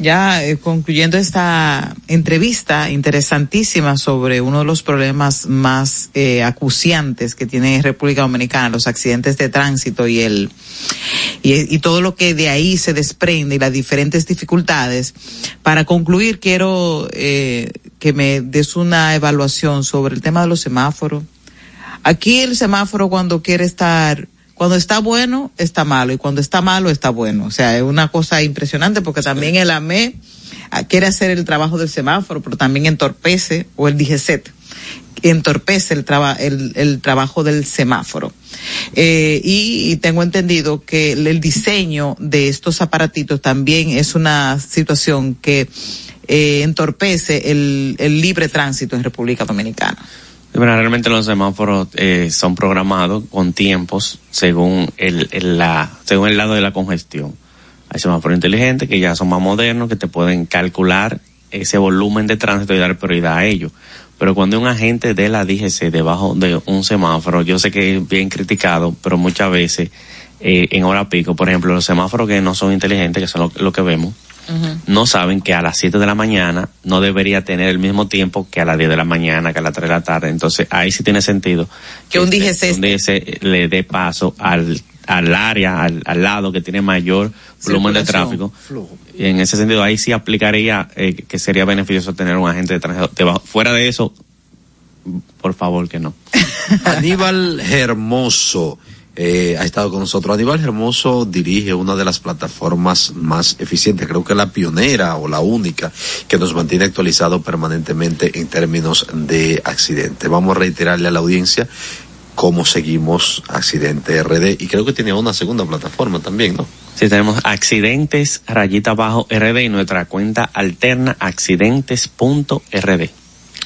Ya eh, concluyendo esta entrevista interesantísima sobre uno de los problemas más eh, acuciantes que tiene República Dominicana, los accidentes de tránsito y el y, y todo lo que de ahí se desprende y las diferentes dificultades. Para concluir, quiero eh, que me des una evaluación sobre el tema de los semáforos. Aquí el semáforo cuando quiere estar cuando está bueno, está malo, y cuando está malo, está bueno. O sea, es una cosa impresionante porque también el AME quiere hacer el trabajo del semáforo, pero también entorpece, o el DGCET, entorpece el, traba, el, trabajo del semáforo. Eh, y, tengo entendido que el, diseño de estos aparatitos también es una situación que eh, entorpece el libre tránsito en República Dominicana. Bueno, realmente los semáforos eh, son programados con tiempos según el, el, la, según el lado de la congestión. Hay semáforos inteligentes que ya son más modernos, que te pueden calcular ese volumen de tránsito y dar prioridad a ello. Pero cuando un agente de la DGC debajo de un semáforo, yo sé que es bien criticado, pero muchas veces eh, en hora pico, por ejemplo, los semáforos que no son inteligentes, que son lo, lo que vemos, no saben que a las 7 de la mañana no debería tener el mismo tiempo que a las 10 de la mañana, que a las 3 de la tarde. Entonces ahí sí tiene sentido Que un este- DGC un DGC le dé paso al, al área, al, al lado que tiene mayor volumen de tráfico. Y en ese sentido ahí sí aplicaría eh, que sería beneficioso tener un agente de tránsito debajo. Fuera de eso, por favor que no. Aníbal Hermoso eh, ha estado con nosotros. Aníbal Hermoso dirige una de las plataformas más eficientes, creo que la pionera o la única que nos mantiene actualizado permanentemente en términos de accidente. Vamos a reiterarle a la audiencia cómo seguimos Accidente RD y creo que tenía una segunda plataforma también, ¿no? Sí, tenemos accidentes, rayita abajo RD y nuestra cuenta alterna accidentes.rd.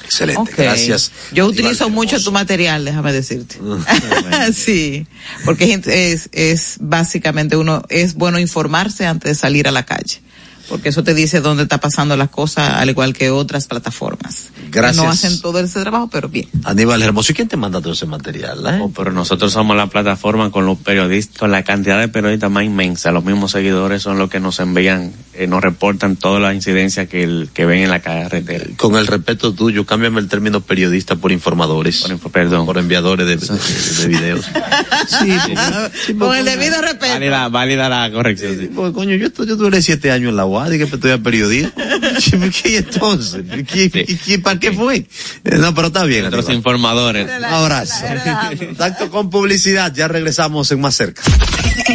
Excelente, gracias. Yo utilizo mucho tu material, déjame decirte. sí, porque es, es básicamente uno, es bueno informarse antes de salir a la calle. Porque eso te dice dónde está pasando las cosas, al igual que otras plataformas. Que Gracias. No hacen todo ese trabajo, pero bien. Aníbal Hermoso, ¿y quién te manda todo ese material? eh? Oh, pero nosotros somos la plataforma con los periodistas, con la cantidad de periodistas más inmensa. Los mismos seguidores son los que nos envían, eh, nos reportan todas las incidencias que, el- que ven en la carretera. Con el respeto tuyo, cámbiame el término periodista por informadores. Por, perdón. Por enviadores de, de- de videos. Sí, Con el debido respeto. Válida, válida la corrección. sí. Pues, coño, yo, yo duré siete años en la UAD y que estudiar periodismo. ¿Qué entonces? ¿Qué, qué- qué- ¿Para qué fue? Eh, No, pero está bien. Nuestros Aníbal. informadores. Un abrazo. Contacto con publicidad, ya regresamos en más cerca.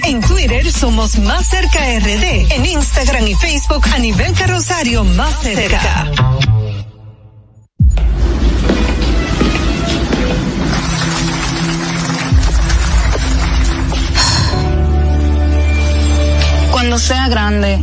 En Twitter somos Más Cerca RD. En Instagram y Facebook a nivel carrosario Más Cerca. Cuando sea grande,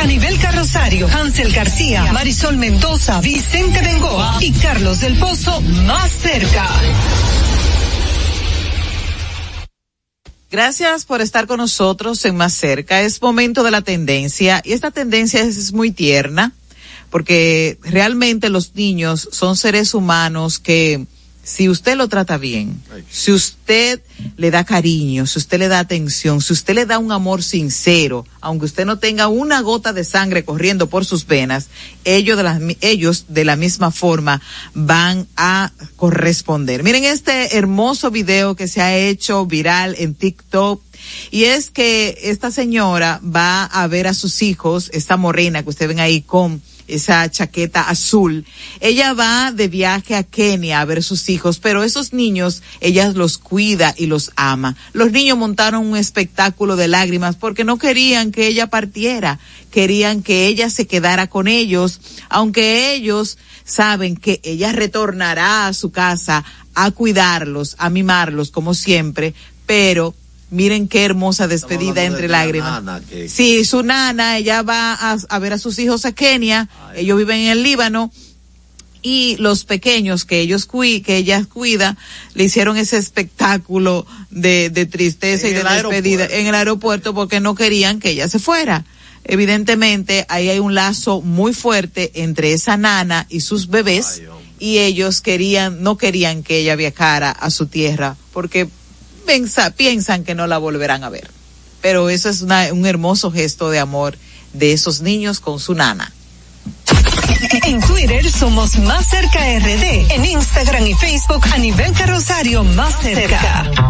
A nivel carrosario, Hansel García, Marisol Mendoza, Vicente Bengoa y Carlos del Pozo más cerca. Gracias por estar con nosotros en Más Cerca. Es momento de la tendencia y esta tendencia es muy tierna porque realmente los niños son seres humanos que si usted lo trata bien, si usted le da cariño, si usted le da atención, si usted le da un amor sincero, aunque usted no tenga una gota de sangre corriendo por sus venas, ellos de la, ellos de la misma forma van a corresponder. Miren este hermoso video que se ha hecho viral en TikTok y es que esta señora va a ver a sus hijos, esta morena que ustedes ven ahí con esa chaqueta azul. Ella va de viaje a Kenia a ver sus hijos, pero esos niños, ella los cuida y los ama. Los niños montaron un espectáculo de lágrimas porque no querían que ella partiera, querían que ella se quedara con ellos, aunque ellos saben que ella retornará a su casa a cuidarlos, a mimarlos como siempre, pero Miren qué hermosa despedida entre lágrimas. Sí, su nana, ella va a, ver a sus hijos a Kenia, ellos viven en el Líbano. Y los pequeños que ellos que ella cuida le hicieron ese espectáculo de, de tristeza y de despedida en el aeropuerto porque no querían que ella se fuera. Evidentemente ahí hay un lazo muy fuerte entre esa nana y sus bebés y ellos querían no querían que ella viajara a su tierra porque piensan que no la volverán a ver. Pero eso es un hermoso gesto de amor de esos niños con su nana. En Twitter somos Más Cerca RD. En Instagram y Facebook a nivel carrosario Más Cerca.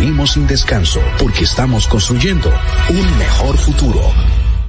sin descanso porque estamos construyendo un mejor futuro.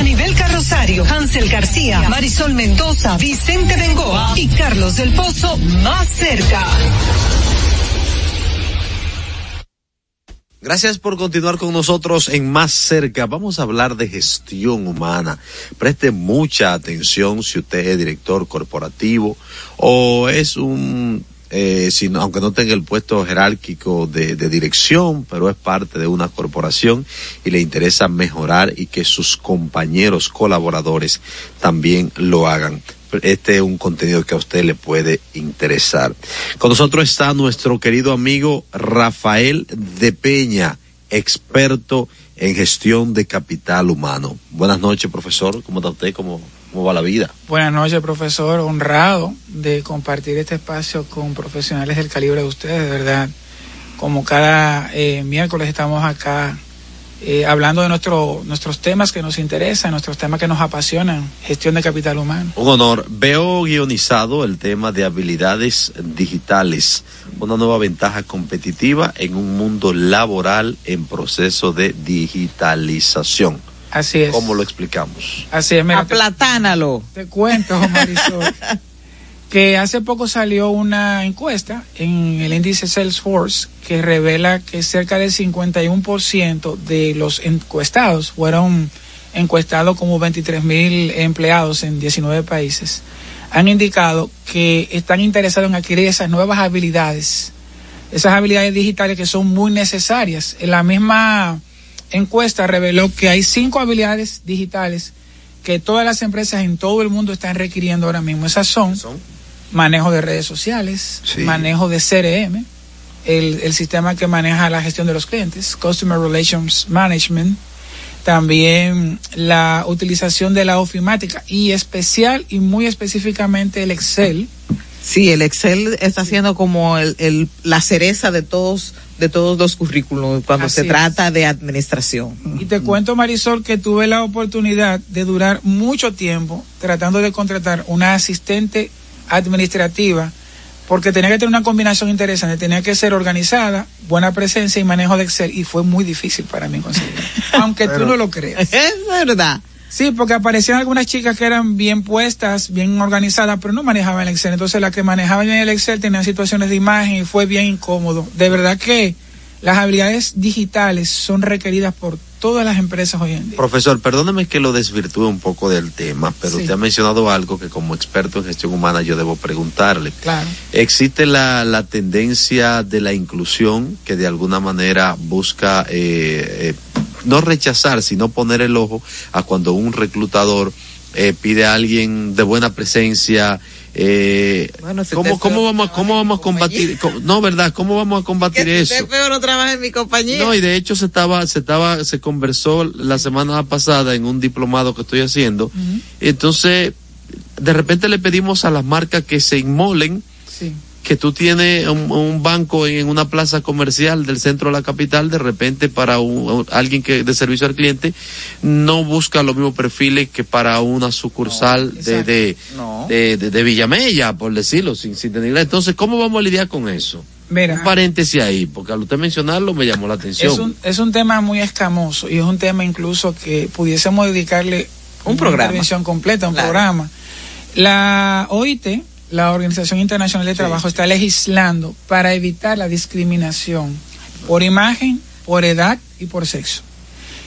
A nivel carrosario, Hansel García, Marisol Mendoza, Vicente Bengoa y Carlos del Pozo más cerca. Gracias por continuar con nosotros en Más Cerca. Vamos a hablar de gestión humana. Preste mucha atención si usted es director corporativo o es un eh, sino, aunque no tenga el puesto jerárquico de, de, dirección, pero es parte de una corporación y le interesa mejorar y que sus compañeros colaboradores también lo hagan. Este es un contenido que a usted le puede interesar. Con nosotros está nuestro querido amigo Rafael de Peña, experto en gestión de capital humano. Buenas noches, profesor. ¿Cómo está usted? ¿Cómo, cómo va la vida? Buenas noches, profesor. Honrado de compartir este espacio con profesionales del calibre de ustedes, de verdad. Como cada eh, miércoles estamos acá eh, hablando de nuestro, nuestros temas que nos interesan, nuestros temas que nos apasionan, gestión de capital humano. Un honor. Veo guionizado el tema de habilidades digitales, una nueva ventaja competitiva en un mundo laboral en proceso de digitalización. Así es. ¿Cómo lo explicamos? Así es, mira. Aplatánalo. Te, te cuento, Marisol. que hace poco salió una encuesta en el índice Salesforce que revela que cerca del 51% de los encuestados fueron encuestados como 23 mil empleados en 19 países han indicado que están interesados en adquirir esas nuevas habilidades, esas habilidades digitales que son muy necesarias. En la misma encuesta reveló que hay cinco habilidades digitales que todas las empresas en todo el mundo están requiriendo ahora mismo. Esas son, manejo de redes sociales, manejo de CRM, el, el sistema que maneja la gestión de los clientes, Customer Relations Management, también la utilización de la ofimática y especial y muy específicamente el Excel. Sí, el Excel está siendo como el, el, la cereza de todos de todos los currículos cuando Así se es. trata de administración. Y te cuento, Marisol, que tuve la oportunidad de durar mucho tiempo tratando de contratar una asistente administrativa porque tenía que tener una combinación interesante, tenía que ser organizada, buena presencia y manejo de Excel y fue muy difícil para mí conseguir, aunque tú Pero- no lo creas. Es verdad. Sí, porque aparecían algunas chicas que eran bien puestas, bien organizadas, pero no manejaban el Excel. Entonces, las que manejaban bien el Excel tenían situaciones de imagen y fue bien incómodo. De verdad que las habilidades digitales son requeridas por todas las empresas hoy en día. Profesor, perdóneme que lo desvirtúe un poco del tema, pero Sí. usted ha mencionado algo que como experto en gestión humana yo debo preguntarle. Claro. ¿Existe la, la tendencia de la inclusión que de alguna manera busca eh, eh, no rechazar, sino poner el ojo a cuando un reclutador eh, pide a alguien de buena presencia? Eh, Bueno, si ¿cómo, cómo vamos, cómo vamos a combatir? no, ¿verdad? ¿Cómo vamos a combatir Que eso? si peor no trabaja en mi compañía. No, y de hecho se estaba, se estaba, se conversó la semana pasada en un diplomado que estoy haciendo. Entonces, de repente le pedimos a las marcas que se inmolen Sí. Que tú tienes un, un banco en una plaza comercial del centro de la capital, de repente para un- alguien que de servicio al cliente no busca los mismos perfiles que para una sucursal de, de, No. de, de- de Villamella, por decirlo, sin, sin tener Entonces, ¿cómo vamos a lidiar con eso? Mira. Un paréntesis ahí, porque al usted mencionarlo me llamó la atención. Es un, es un tema muy escamoso y es un tema incluso que pudiésemos dedicarle Un una programa. intervención completa, un Claro. programa. La OIT, la Organización Internacional de Trabajo, está legislando para evitar la discriminación por imagen, por edad y por sexo.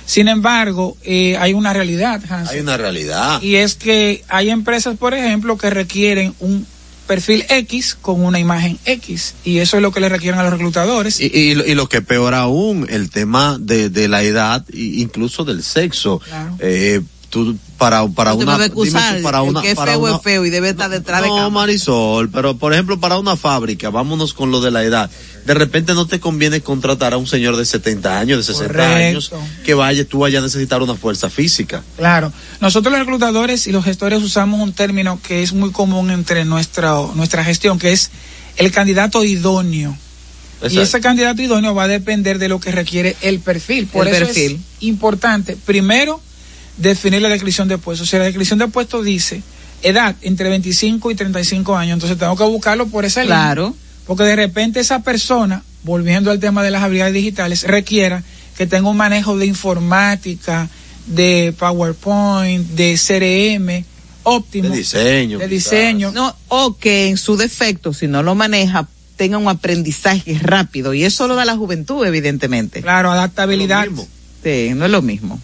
Sin embargo, eh, hay una realidad, Hansel, Hay una realidad. y es que hay empresas, por ejemplo, que requieren un perfil X con una imagen X y eso es lo que le requieren a los reclutadores. Y, y, lo- y lo que peor aún, el tema de, de la edad, e incluso del sexo. Claro. Eh, tú, para, para No una, me va a dime tú, para una, que es para feo una- es feo y debe estar detrás de no. Marisol, pero por ejemplo, para una fábrica, vámonos con lo de la edad. De repente no te conviene contratar a un señor de 70 años, de 60 Correcto. años, que vaya, tú vayas a necesitar una fuerza física. Claro, nosotros los reclutadores y los gestores usamos un término que es muy común entre nuestra, nuestra gestión, que es el candidato idóneo. Y ese candidato idóneo va a depender de lo que requiere el perfil. Por El eso perfil. es importante, primero, definir la descripción de puesto. Si la descripción de puesto dice edad entre 25 y 35 años, entonces tengo que buscarlo por esa línea. Claro. Porque de repente esa persona, volviendo al tema de las habilidades digitales, requiera que tenga un manejo de informática, de PowerPoint, de CRM, óptimo. De diseño. De quizás. diseño. No, o que en su defecto, si no lo maneja, tenga un aprendizaje rápido. Y eso lo da la juventud, evidentemente. Claro, adaptabilidad. Sí, no es lo mismo.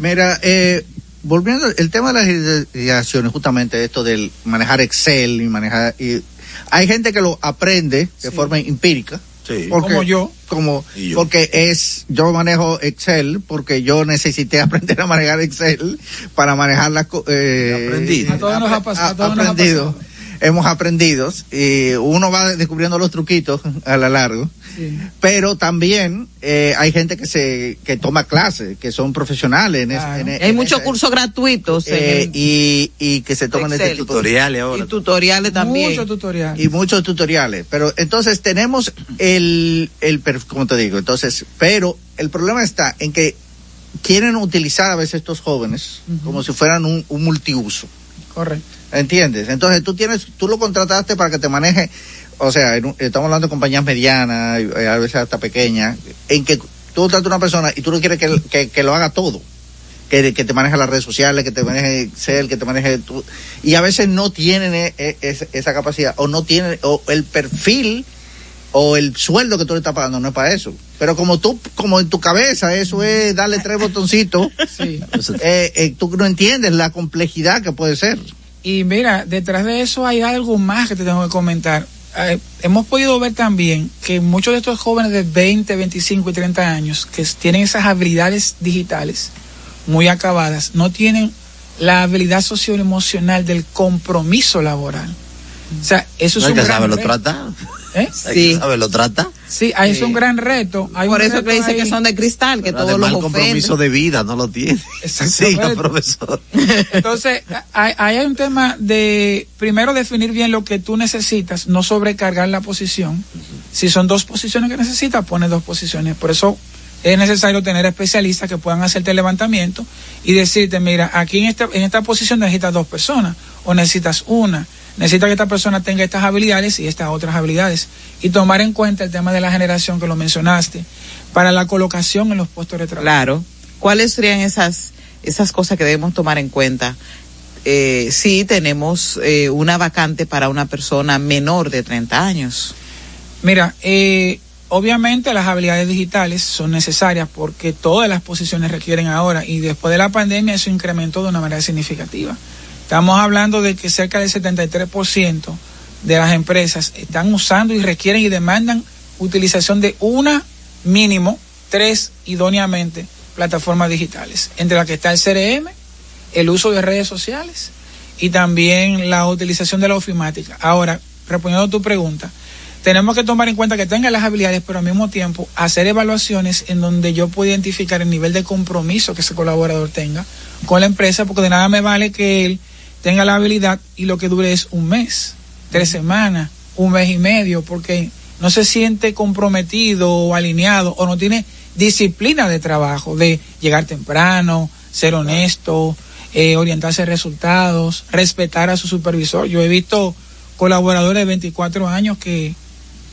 Mira, eh, volviendo el tema de las ideaciones, justamente esto del manejar Excel y manejar y hay gente que lo aprende de forma empírica. Sí. Como yo. Como yo. porque es yo manejo Excel porque yo necesité aprender a manejar Excel para manejar las co- eh, Aprendido. A todos nos ha pasado, a todos nos ha aprendido. pasado. Hemos aprendido y uno va descubriendo los truquitos a lo largo Sí. pero también eh, hay gente que se que toma clases que son profesionales en, es- Claro. en- Hay en muchos cursos gratuitos eh, el- y, y que se toman este Excel. tipo de Tutoriales ahora. y tutoriales también. Mucho tutorial. y muchos tutoriales pero entonces tenemos el el como te digo entonces pero el problema está en que quieren utilizar a veces estos jóvenes como si fueran un, un multiuso Correcto. ¿Entiendes? Entonces tú tienes, tú lo contrataste para que te maneje, o sea, en un- estamos hablando de compañías medianas, eh, a veces hasta pequeñas, en que tú contratas a una persona y tú no quieres que, que, que lo haga todo. que, que te maneja las redes sociales, que te maneje Excel, que te maneje tu, y a veces no tienen eh, esa, esa capacidad o no tienen o el perfil o el sueldo que tú le estás pagando no es para eso. Pero como tú, como en tu cabeza eso es darle tres botoncitos, Sí. eh, eh, tú no entiendes la complejidad que puede ser. Y mira, detrás de eso hay algo más que te tengo que comentar. Eh, hemos podido ver también que muchos de estos jóvenes de 20, 25 y 30 años que tienen esas habilidades digitales muy acabadas, no tienen la habilidad socioemocional del compromiso laboral. O sea, eso es No hay un que gran saberlo reto. trata. ¿Eh? Hay que saberlo trata. Sí, ahí es un gran reto. Hay Por eso reto que dice ahí. que son de cristal, que todos los el compromiso de vida no lo tiene. Siga, profesor. Entonces, hay, ahí hay un tema de, primero, definir bien lo que tú necesitas, no sobrecargar la posición. Si son dos posiciones que necesitas, pones dos posiciones. Por eso es necesario tener especialistas que puedan hacerte el levantamiento y decirte, mira, aquí en esta, en esta posición necesitas dos personas o necesitas una. Necesitas que esta persona tenga estas habilidades y estas otras habilidades. Y tomar en cuenta el tema de la generación que lo mencionaste para la colocación en los puestos de trabajo. Claro. ¿Cuáles serían esas, esas cosas que debemos tomar en cuenta? Eh, si tenemos eh, una vacante para una persona menor de 30 años. Mira, eh, obviamente las habilidades digitales son necesarias porque todas las posiciones requieren ahora y después de la pandemia eso incrementó de una manera significativa. Estamos hablando de que cerca del 73% de las empresas están usando y requieren y demandan utilización de una mínimo, tres idóneamente plataformas digitales, entre las que está el CRM, el uso de redes sociales y también la utilización de la ofimática. Ahora, respondiendo a tu pregunta, tenemos que tomar en cuenta que tenga las habilidades, pero al mismo tiempo hacer evaluaciones en donde yo pueda identificar el nivel de compromiso que ese colaborador tenga con la empresa, porque de nada me vale que él tenga la habilidad y lo que dure es un mes, tres semanas, un mes y medio, porque no se siente comprometido o alineado o no tiene disciplina de trabajo, de llegar temprano, ser honesto, eh, orientarse a resultados, respetar a su supervisor. Yo he visto colaboradores de 24 años que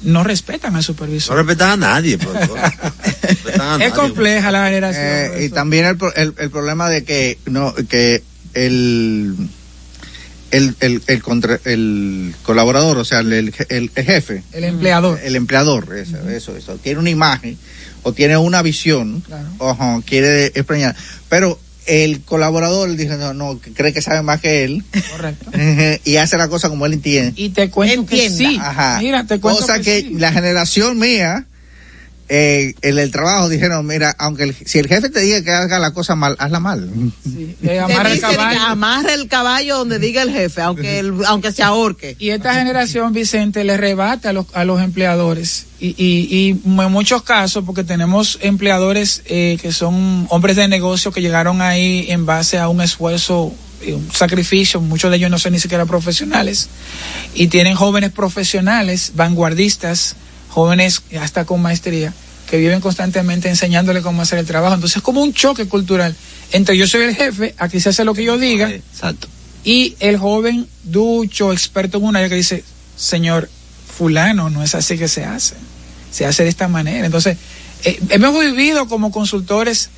no respetan al No supervisor. respetan a nadie, profesor. Respetan a Es nadie. compleja la generación. Eh, y también el, pro- el, el problema de que no que el el, el, el, contra- el colaborador, o sea, el, el, el jefe, el empleador, el empleador, eso, eso, eso, tiene una imagen o tiene una visión, ojo, quiere extrañar, pero el colaborador dice, no, no, que cree que sabe más que él, Correcto. y hace la cosa como él entiende. Y te cuento que sí. Ajá. Mira, te cuento Cosa que que, sí. la generación mía, eh, en el trabajo dijeron, mira, aunque el- si el jefe te diga que haga la cosa mal, hazla mal. Eh, Te amarra el caballo. amarre el caballo donde diga el jefe, aunque, el- aunque se ahorque. Y esta generación, Vicente, le rebate a los, a los empleadores. Y, y, y en muchos casos, porque tenemos empleadores eh, que son hombres de negocio que llegaron ahí en base a un esfuerzo, eh, un sacrificio, muchos de ellos no son ni siquiera profesionales, y tienen jóvenes profesionales, vanguardistas, jóvenes hasta con maestría, que viven constantemente enseñándole cómo hacer el trabajo. Entonces es como un choque cultural entre yo soy el jefe, aquí se hace lo que yo diga, Exacto. y el joven ducho, experto en un área que dice, señor fulano, no es así que se hace, se hace de esta manera. Entonces, eh, hemos vivido como consultores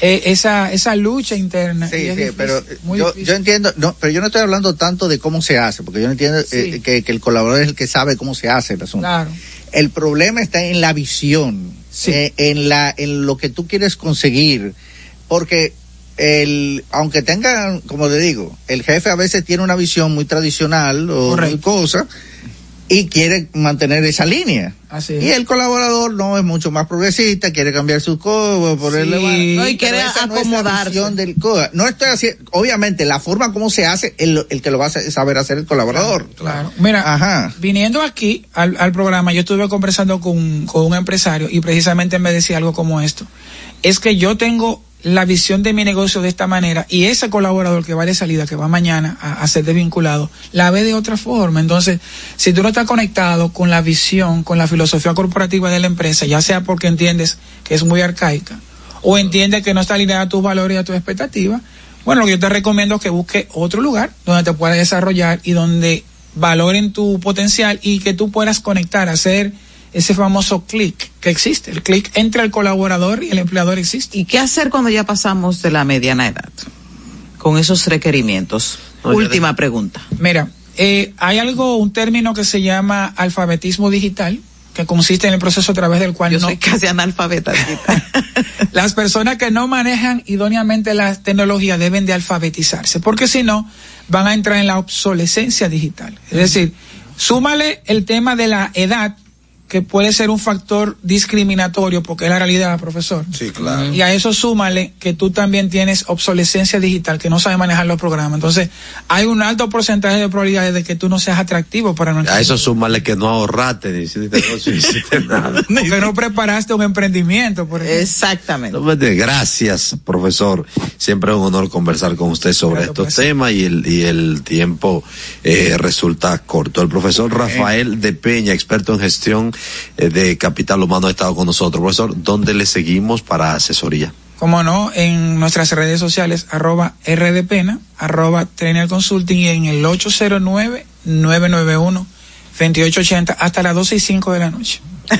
eh, esa, esa lucha interna. Sí, sí, difícil, pero muy yo, entiendo, no, pero yo no estoy hablando tanto de cómo se hace, porque yo no entiendo eh, que, que el colaborador es el que sabe cómo se hace el asunto. Claro. El problema está en la visión, eh, en la, en lo que tú quieres conseguir, porque el, aunque tengan, como te digo, el jefe a veces tiene una visión muy tradicional o muy cosa y quiere mantener esa línea. Así Y el colaborador no es mucho más progresista, quiere cambiar su código, ponerle Sí. No, y quiere no es acomodarse. del co- No estoy haciendo, obviamente, la forma como se hace, el, el que lo va a saber hacer el colaborador. Claro. Mira, viniendo aquí al, al programa, yo estuve conversando con, con un empresario y precisamente me decía algo como esto. Es que yo tengo la visión de mi negocio de esta manera y ese colaborador que va de salida, que va mañana a, ser desvinculado, la ve de otra forma. Entonces, si tú no estás conectado con la visión, con la filosofía corporativa de la empresa, ya sea porque entiendes que es muy arcaica o entiendes que no está alineada a tus valores y a tus expectativas, bueno, lo que yo te recomiendo es que busques otro lugar donde te puedas desarrollar y donde valoren tu potencial y que tú puedas conectar, hacer ese famoso clic que existe. El clic entre el colaborador y el empleador existe. ¿Y qué hacer cuando ya pasamos de la mediana edad? Con esos requerimientos. Última pregunta. Mira, eh, hay algo, un término que se llama alfabetismo digital, que consiste en el proceso a través del cual Yo no, soy casi analfabeta. las personas que no manejan idóneamente la tecnología deben de alfabetizarse, porque si no, van a entrar en la obsolescencia digital. Es decir, súmale el tema de la edad, que puede ser un factor discriminatorio, porque es la realidad, profesor. Sí, claro. Y a eso súmale que tú también tienes obsolescencia digital, que no sabes manejar los programas. Entonces, hay un alto porcentaje de probabilidades de que tú no seas atractivo para nuestra A eso súmale que no ahorraste, ni hiciste hiciste nada. Porque no preparaste un emprendimiento, por ejemplo. Exactamente. Gracias, profesor. Siempre es un honor conversar con usted sobre estos temas y el, y el tiempo eh, resulta corto. El profesor Rafael de Peña, experto en gestión de capital humano, ha estado con nosotros. Profesor, ¿dónde le seguimos para asesoría? como no, en nuestras redes sociales, arroba rdpena, arroba trainer consulting y en el 809-991-2880 hasta las 12 y 5 de la noche.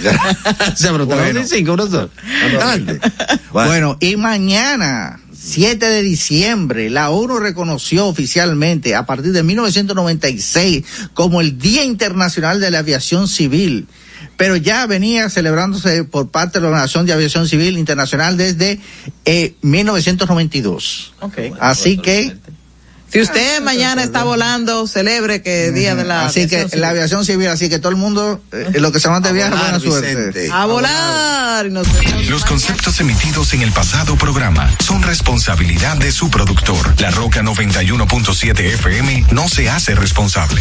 bueno. bueno, y mañana, 7 de diciembre, la ONU reconoció oficialmente a partir de 1996 como el Día Internacional de la Aviación Civil pero ya venía celebrándose por parte de la Organización de Aviación Civil Internacional desde eh, 1992. Okay. Así que si usted mañana está volando, celebre que día de la así que aviación la civil. aviación civil, así que todo el mundo, eh, lo que se van de viaje, buena suerte. A volar. y nos vemos. Los conceptos emitidos en el pasado programa son responsabilidad de su productor. La Roca 91.7 FM no se hace responsable.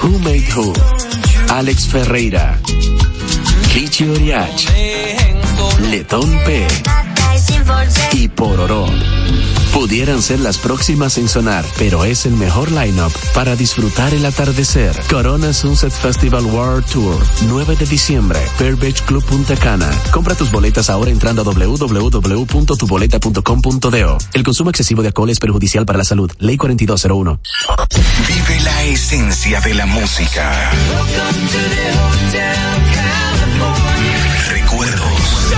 Who Made Who. Alex Ferreira. Richie Oriach. Letón P. Y Pororó. Pudieran ser las próximas en sonar, pero es el mejor lineup para disfrutar el atardecer. Corona Sunset Festival World Tour, 9 de diciembre, Fair Beach Club Punta Cana. Compra tus boletas ahora entrando a www.tuboleta.com.do. El consumo excesivo de alcohol es perjudicial para la salud. Ley 4201. Vive la esencia de la música. Recuerdos.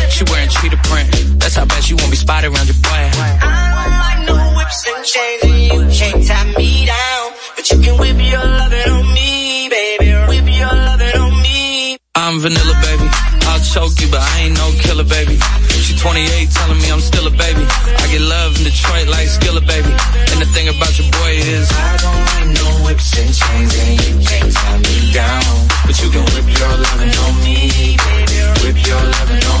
She wearing cheetah print. That's how bad she won't be spotted around your boy. I don't like no whips and chains, and you can't tie me down. But you can whip your lovin' on me, baby. Whip your lovin' on me. I'm vanilla, baby. I'll choke you, but I ain't no killer, baby. She 28, telling me I'm still a baby. I get love in Detroit like Skillet, baby. And the thing about your boy is I don't like no whips and chains, and you can't tie me down. But you can whip your lovin' on me, baby. Whip your lovin' on me.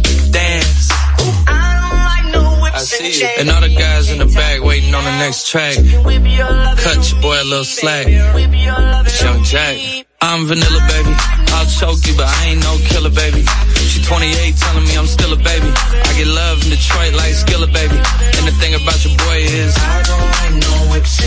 see you. And all the guys in the back waiting on the next track. Cut your boy a little slack. It's Young Jack. I'm vanilla, baby. I'll choke you, but I ain't no killer, baby. She 28, telling me I'm still a baby. I get love in Detroit like Skillet, baby. And the thing about your boy is I don't like no whips